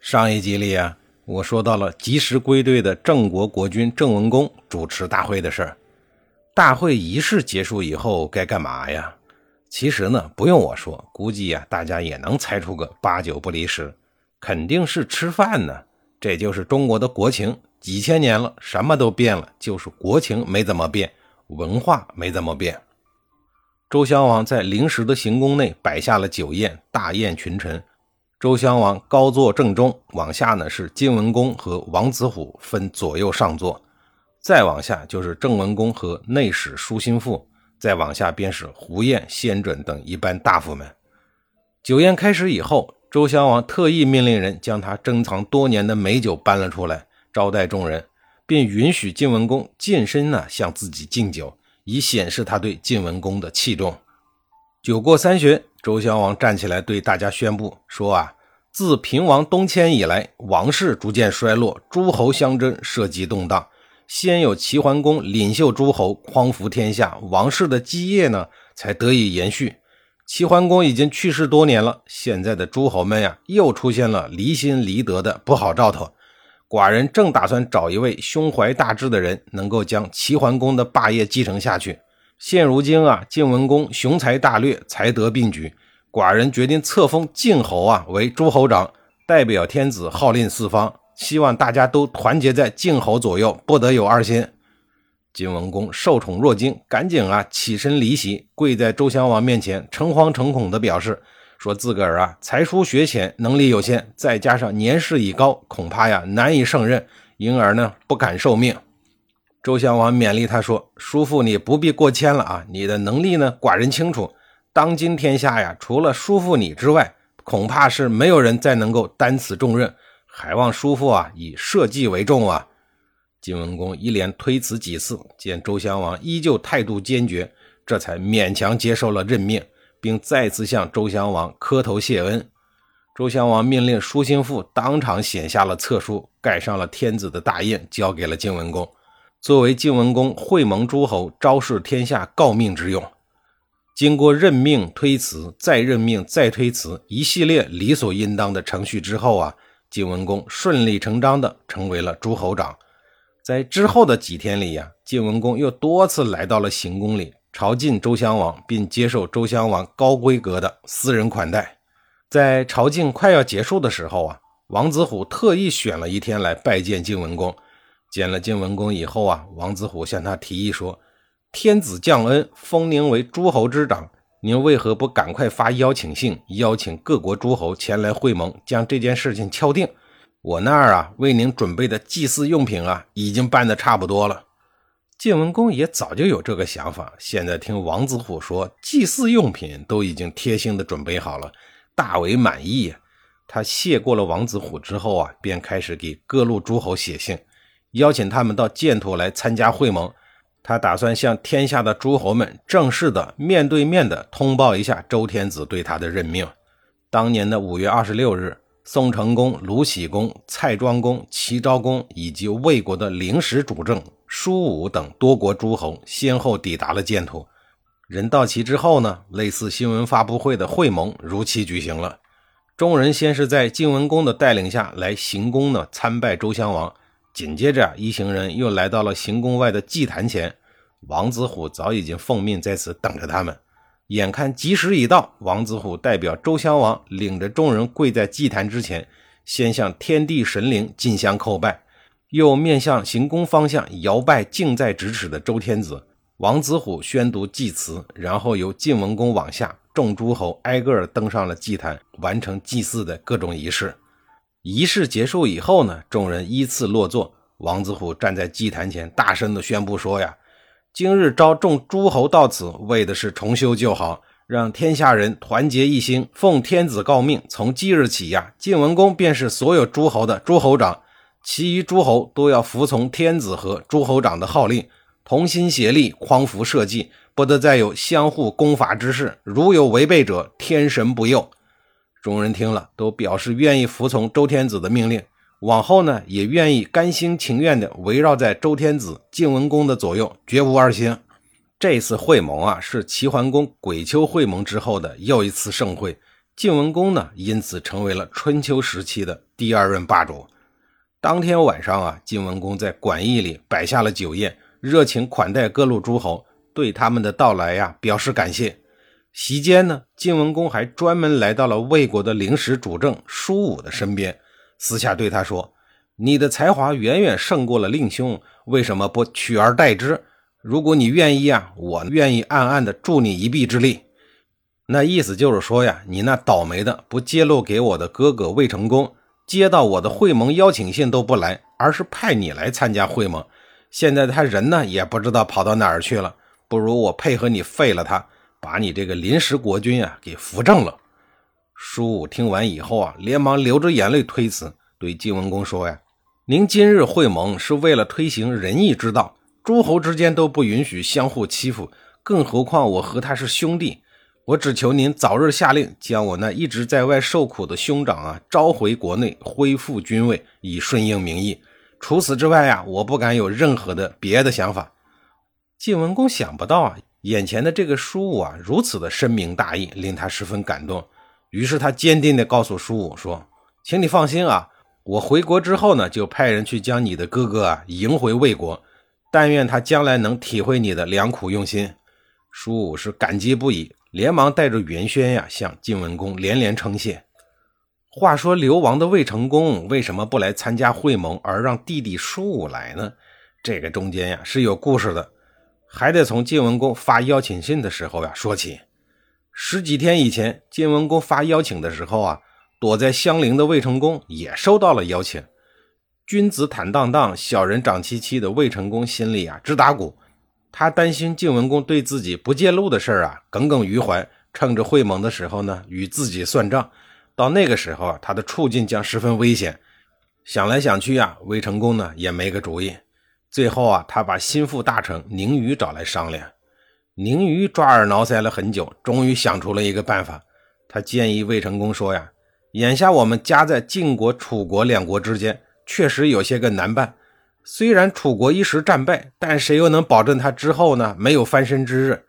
上一集里啊，我说到了及时归队的郑国国君郑文公主持大会的事儿。大会仪式结束以后该干嘛呀？其实呢，不用我说，估计呀，大家也能猜出个八九不离十，肯定是吃饭呢。这就是中国的国情，几千年了，什么都变了，就是国情没怎么变，文化没怎么变。周襄王在临时的行宫内摆下了酒宴，大宴群臣。周襄王高坐正中，往下呢是晋文公和王子虎分左右上座，再往下就是郑文公和内史舒心腹，再往下便是胡彦、先准等一般大夫们。酒宴开始以后，周襄王特意命令人将他珍藏多年的美酒搬了出来，招待众人，并允许晋文公近身呢向自己敬酒，以显示他对晋文公的器重。酒过三巡。周襄王站起来对大家宣布说：“啊，自平王东迁以来，王室逐渐衰落，诸侯相争，社稷动荡。先有齐桓公领袖诸侯，匡扶天下，王室的基业呢才得以延续。齐桓公已经去世多年了，现在的诸侯们呀，又出现了离心离德的不好兆头。寡人正打算找一位胸怀大志的人，能够将齐桓公的霸业继承下去。”现如今啊，晋文公雄才大略，才德并举，寡人决定册封晋侯啊为诸侯长，代表天子号令四方，希望大家都团结在晋侯左右，不得有二心。晋文公受宠若惊，赶紧啊起身离席，跪在周襄王面前，诚惶诚恐地表示，说自个儿啊才疏学浅，能力有限，再加上年事已高，恐怕呀难以胜任，因而呢不敢受命。周襄王勉励他说：“叔父，你不必过谦了啊！你的能力呢，寡人清楚。当今天下呀，除了叔父你之外，恐怕是没有人再能够担此重任。还望叔父啊，以社稷为重啊！”晋文公一连推辞几次，见周襄王依旧态度坚决，这才勉强接受了任命，并再次向周襄王磕头谢恩。周襄王命令舒心腹当场写下了册书，盖上了天子的大印，交给了晋文公。作为晋文公会盟诸侯、昭示天下诰命之用，经过任命、推辞、再任命、再推辞一系列理所应当的程序之后啊，晋文公顺理成章地成为了诸侯长。在之后的几天里呀，晋文公又多次来到了行宫里朝觐周襄王，并接受周襄王高规格的私人款待。在朝觐快要结束的时候啊，王子虎特意选了一天来拜见晋文公。见了晋文公以后啊，王子虎向他提议说：“天子降恩，封您为诸侯之长，您为何不赶快发邀请信，邀请各国诸侯前来会盟，将这件事情敲定？我那儿啊，为您准备的祭祀用品啊，已经办得差不多了。”晋文公也早就有这个想法，现在听王子虎说祭祀用品都已经贴心的准备好了，大为满意。他谢过了王子虎之后啊，便开始给各路诸侯写信。邀请他们到建土来参加会盟，他打算向天下的诸侯们正式的、面对面的通报一下周天子对他的任命。当年的五月二十六日，宋成公、鲁喜公、蔡庄公、齐昭公以及魏国的临时主政舒武等多国诸侯先后抵达了建土。人到齐之后呢，类似新闻发布会的会盟如期举行了。众人先是在晋文公的带领下来行宫呢，参拜周襄王。紧接着，一行人又来到了行宫外的祭坛前。王子虎早已经奉命在此等着他们。眼看吉时已到，王子虎代表周襄王，领着众人跪在祭坛之前，先向天地神灵进香叩拜，又面向行宫方向摇拜近在咫尺的周天子。王子虎宣读祭词，然后由晋文公往下，众诸侯挨个登上了祭坛，完成祭祀的各种仪式。仪式结束以后呢，众人依次落座。王子虎站在祭坛前，大声地宣布说：“呀，今日召众诸侯到此，为的是重修旧好，让天下人团结一心，奉天子诰命，从即日起呀，晋文公便是所有诸侯的诸侯长，其余诸侯都要服从天子和诸侯长的号令，同心协力，匡扶社稷，不得再有相互攻伐之事。如有违背者，天神不佑。众人听了，都表示愿意服从周天子的命令，往后呢，也愿意甘心情愿地围绕在周天子、晋文公的左右，绝无二心。这次会盟啊，是齐桓公鬼丘会盟之后的又一次盛会。晋文公呢，因此成为了春秋时期的第二任霸主。当天晚上啊，晋文公在馆驿里摆下了酒宴，热情款待各路诸侯，对他们的到来呀表示感谢。席间呢，晋文公还专门来到了魏国的临时主政叔武的身边，私下对他说：“你的才华远远胜过了令兄，为什么不取而代之？”如果你愿意啊，我愿意暗暗的助你一臂之力。那意思就是说呀，你那倒霉的不揭露给我的哥哥魏成功，接到我的会盟邀请信都不来，而是派你来参加会盟。现在他人呢也不知道跑到哪儿去了，不如我配合你废了他，把你这个临时国君呀给扶正了。舒武听完以后啊，连忙流着眼泪推辞，对晋文公说呀：“您今日会盟是为了推行仁义之道。”诸侯之间都不允许相互欺负，更何况我和他是兄弟。我只求您早日下令，将我那一直在外受苦的兄长啊召回国内，恢复军位，以顺应民意。除此之外呀，我不敢有任何的别的想法。晋文公想不到啊，眼前的这个叔武啊如此的深明大义，令他十分感动。于是他坚定地告诉叔武说：“请你放心啊，我回国之后呢，就派人去将你的哥哥啊迎回魏国。”但愿他将来能体会你的良苦用心。舒武是感激不已，连忙带着元轩呀向晋文公连连称谢。话说流亡的魏成功为什么不来参加会盟，而让弟弟舒武来呢？这个中间呀是有故事的，还得从晋文公发邀请信的时候呀说起。十几天以前，晋文公发邀请的时候啊，躲在相邻的魏成功也收到了邀请。君子坦荡荡，小人长戚戚的魏成功心里啊直打鼓，他担心晋文公对自己不借路的事儿啊耿耿于怀，趁着会盟的时候呢与自己算账。到那个时候啊，他的处境将十分危险。想来想去啊，魏成功呢也没个主意。最后啊，他把心腹大臣宁虞找来商量。宁虞抓耳挠腮了很久，终于想出了一个办法。他建议魏成功说呀：“眼下我们夹在晋国、楚国两国之间。”确实有些个难办，虽然楚国一时战败，但谁又能保证他之后呢没有翻身之日？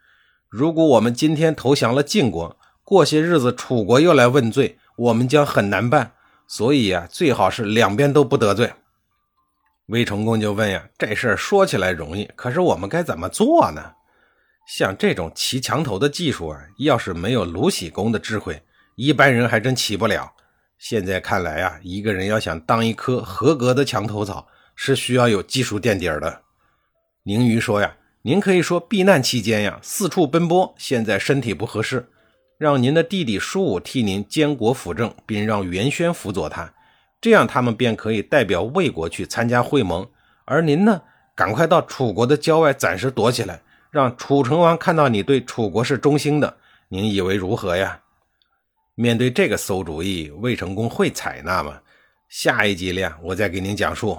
如果我们今天投降了晋国，过些日子楚国又来问罪，我们将很难办。所以呀，最好是两边都不得罪。魏成功就问呀：“这事儿说起来容易，可是我们该怎么做呢？像这种骑墙头的技术啊，要是没有鲁喜公的智慧，一般人还真骑不了。”现在看来啊，一个人要想当一棵合格的墙头草，是需要有技术垫底儿的。宁瑜说呀：“您可以说避难期间呀，四处奔波，现在身体不合适，让您的弟弟叔武替您监国辅政，并让元轩辅佐他，这样他们便可以代表魏国去参加会盟。而您呢，赶快到楚国的郊外暂时躲起来，让楚成王看到你对楚国是忠心的。您以为如何呀？”面对这个馊主意，魏成功会采纳吗？下一集里啊，我再给您讲述。